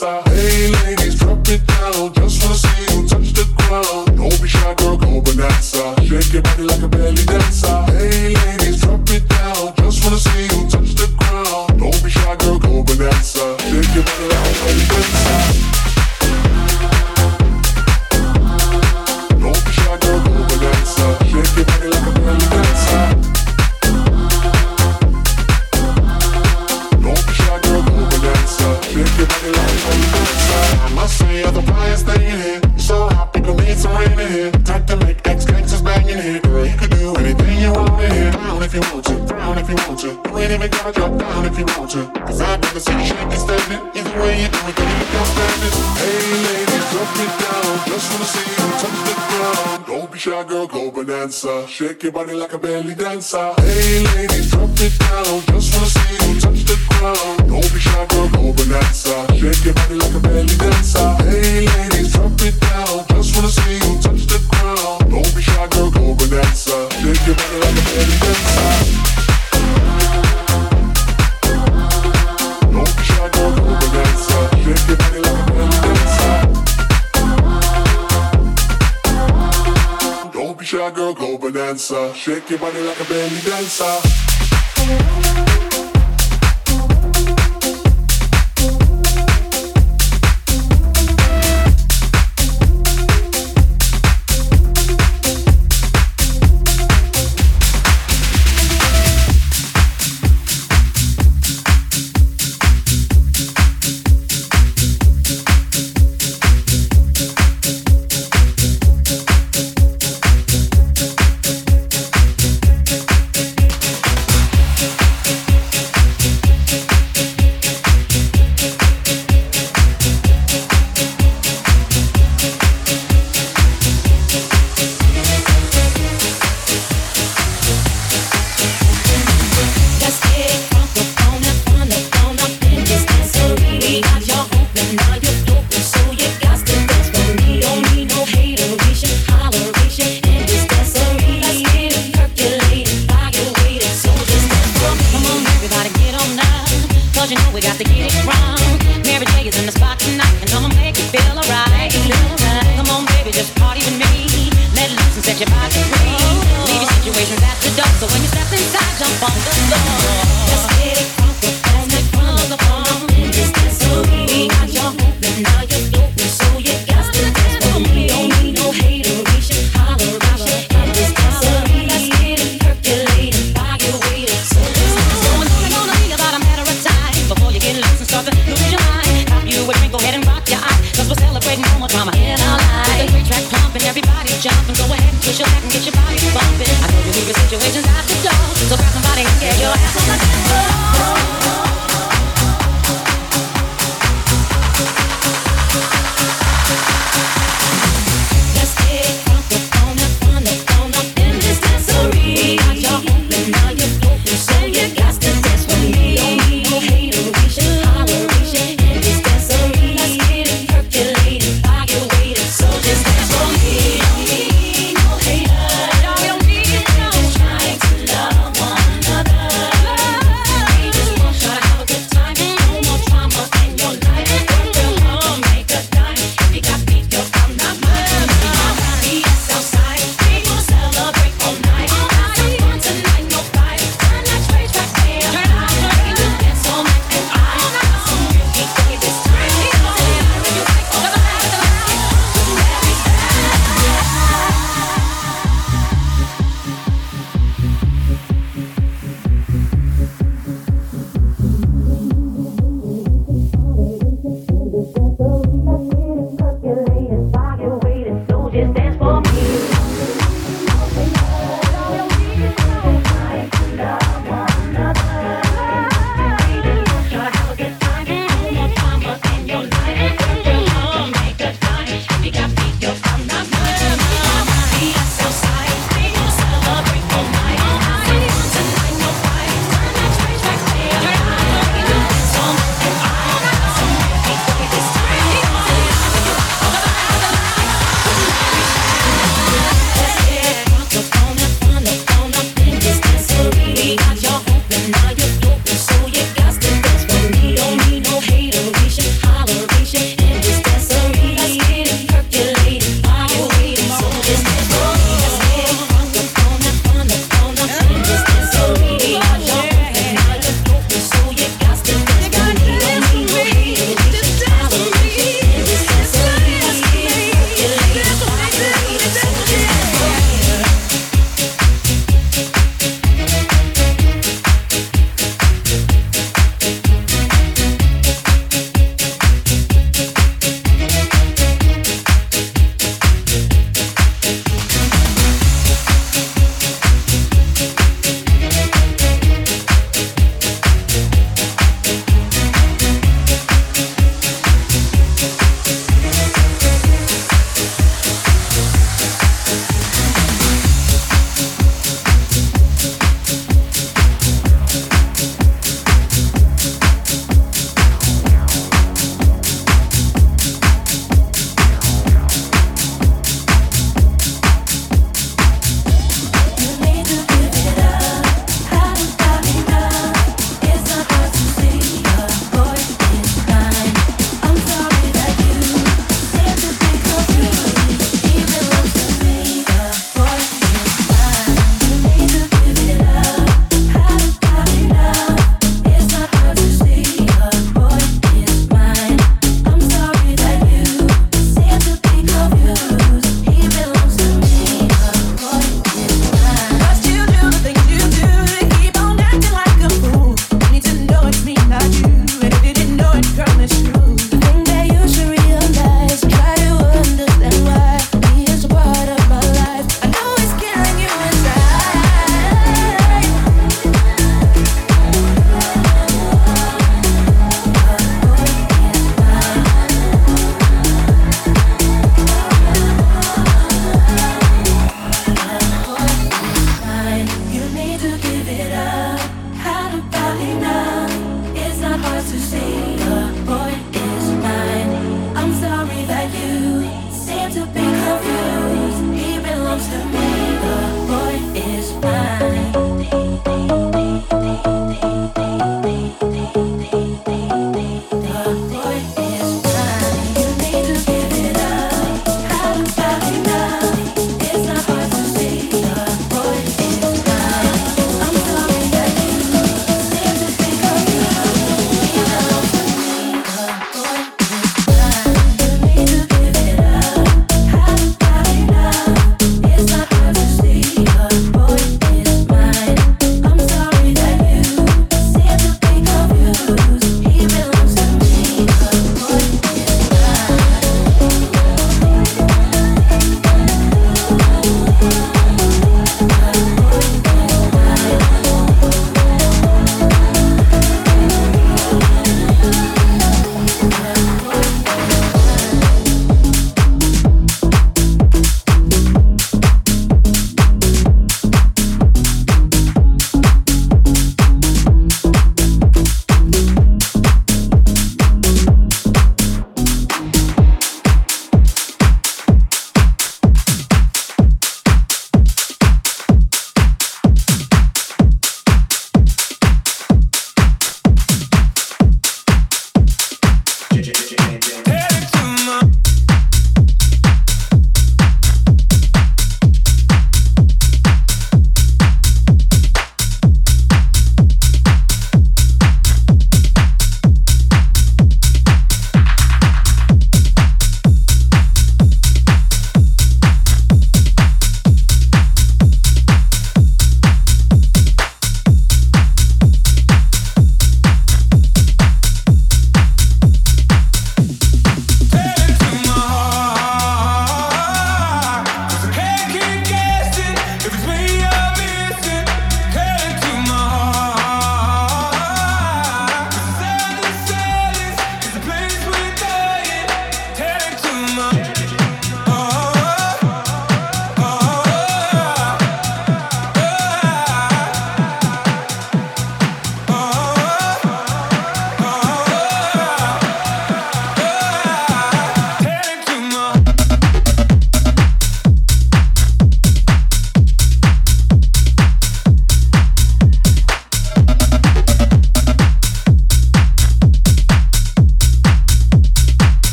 Dancer.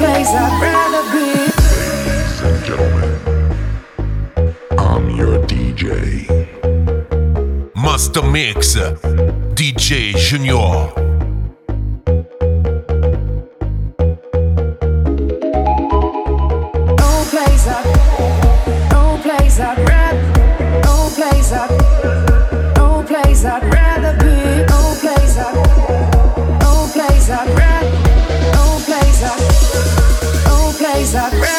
place I'd rather be. Ladies and gentlemen, I'm your DJ. Master Mix, DJ Junior. inside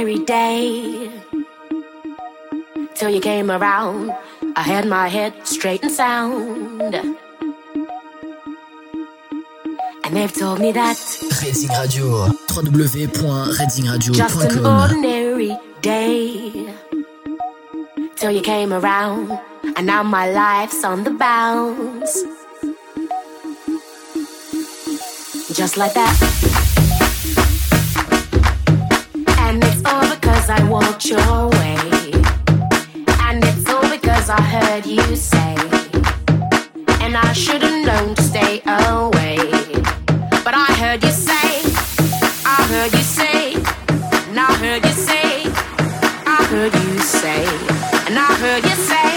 ordinary day. Till you came around, I had my head straight and sound. And they've told me that Redding Radio, www.reddingradio.com. Just an ordinary day. Till you came around, and now my life's on the bounce. Just like that. I walked your way. And it's all because I heard you say. And I should have known to stay away. But I heard you say, I heard you say, and I heard you say, I heard you say, and I heard you say,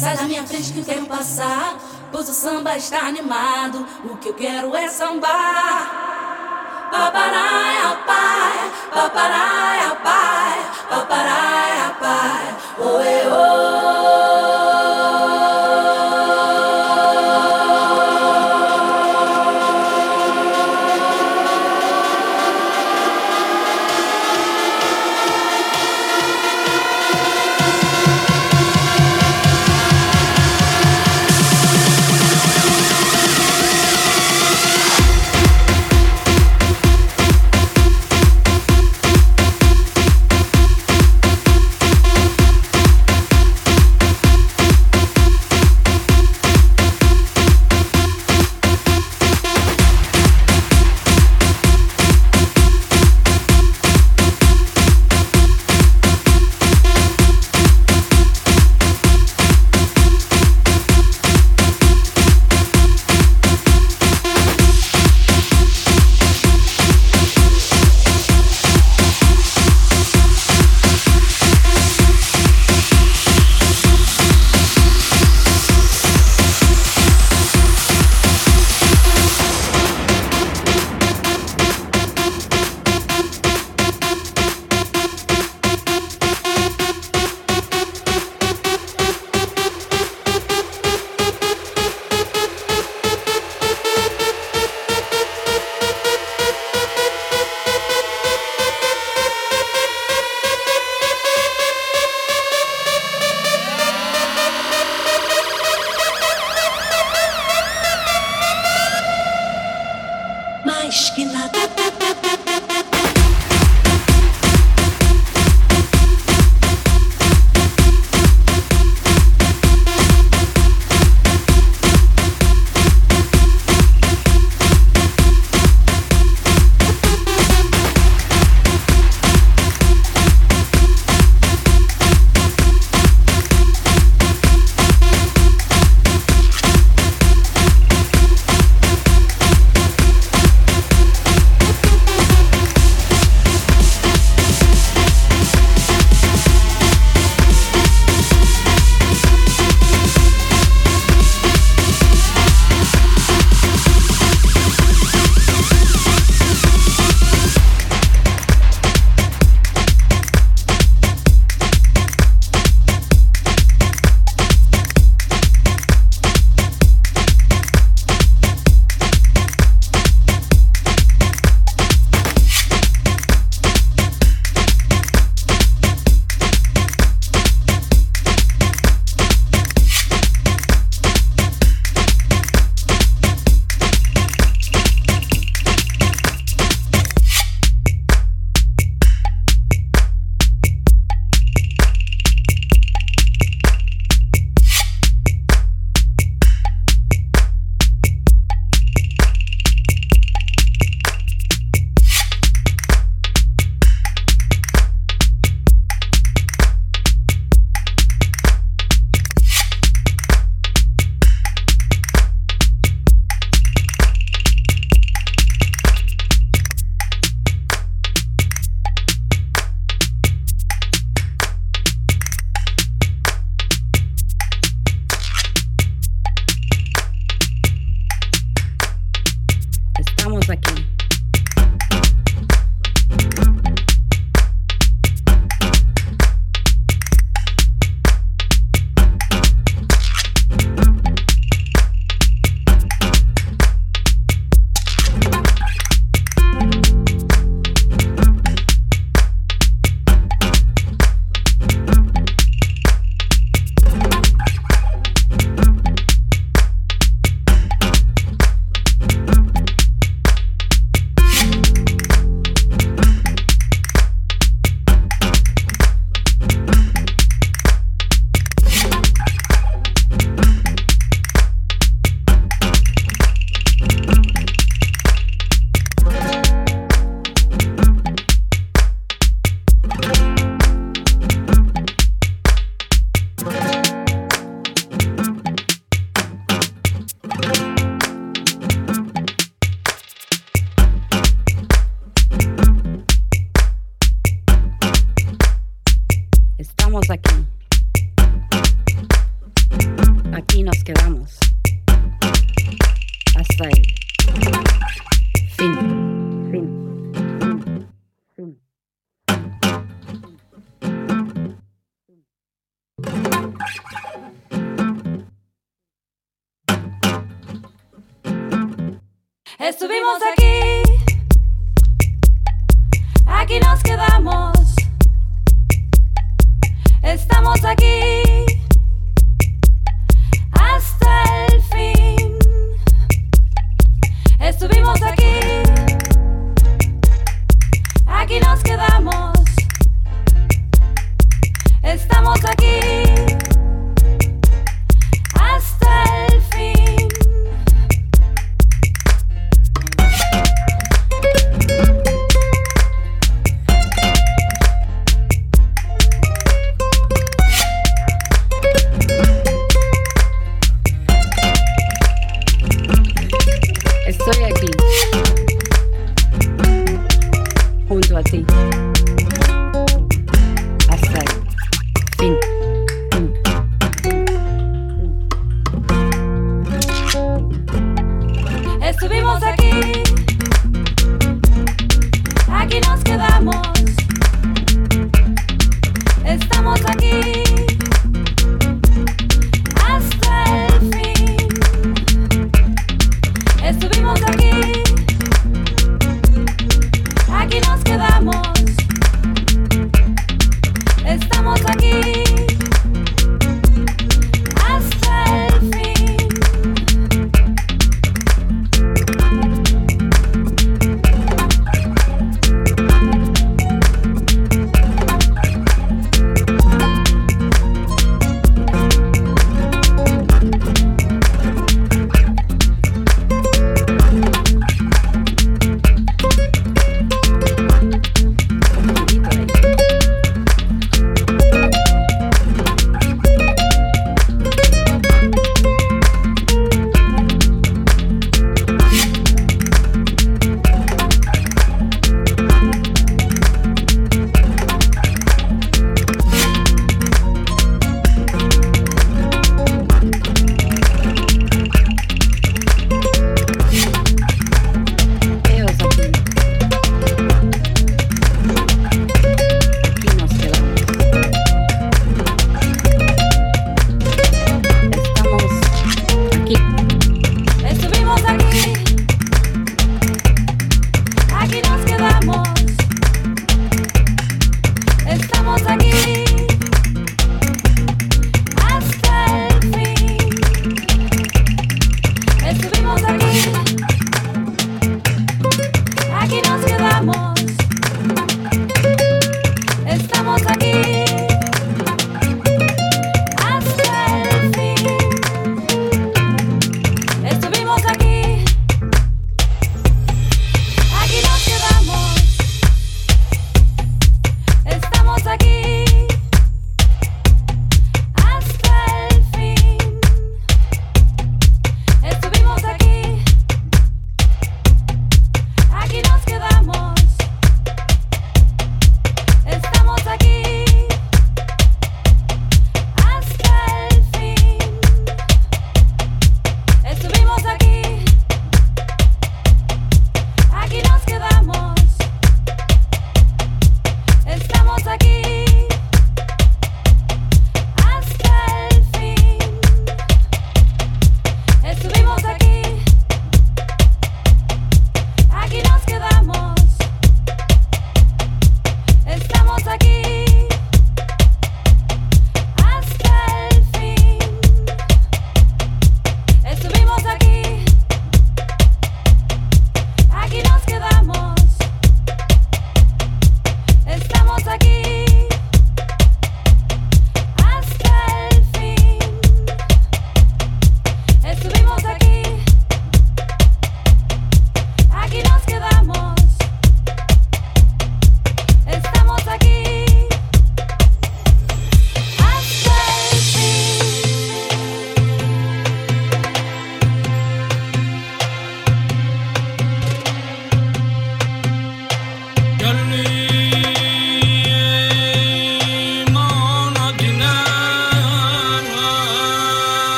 sai da minha frente que eu quero passar. Pois o samba está animado, o que eu quero é sambar. Paparaia, pai, paparaia, pai, paparaia, pai, oe, oh.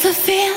to feel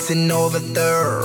dancing over there.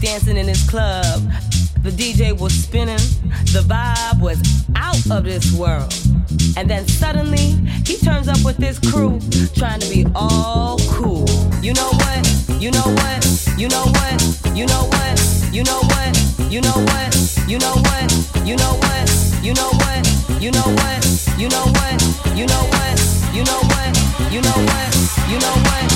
Dancing in this club. The DJ was spinning, the vibe was out of this world. And then suddenly, he turns up with this crew, trying to be all cool. You know what? You know what? You know what? You know what? You know what? You know what? You know what? You know what? You know what? You know what? You know what? You know what? You know what? You know what? You know what?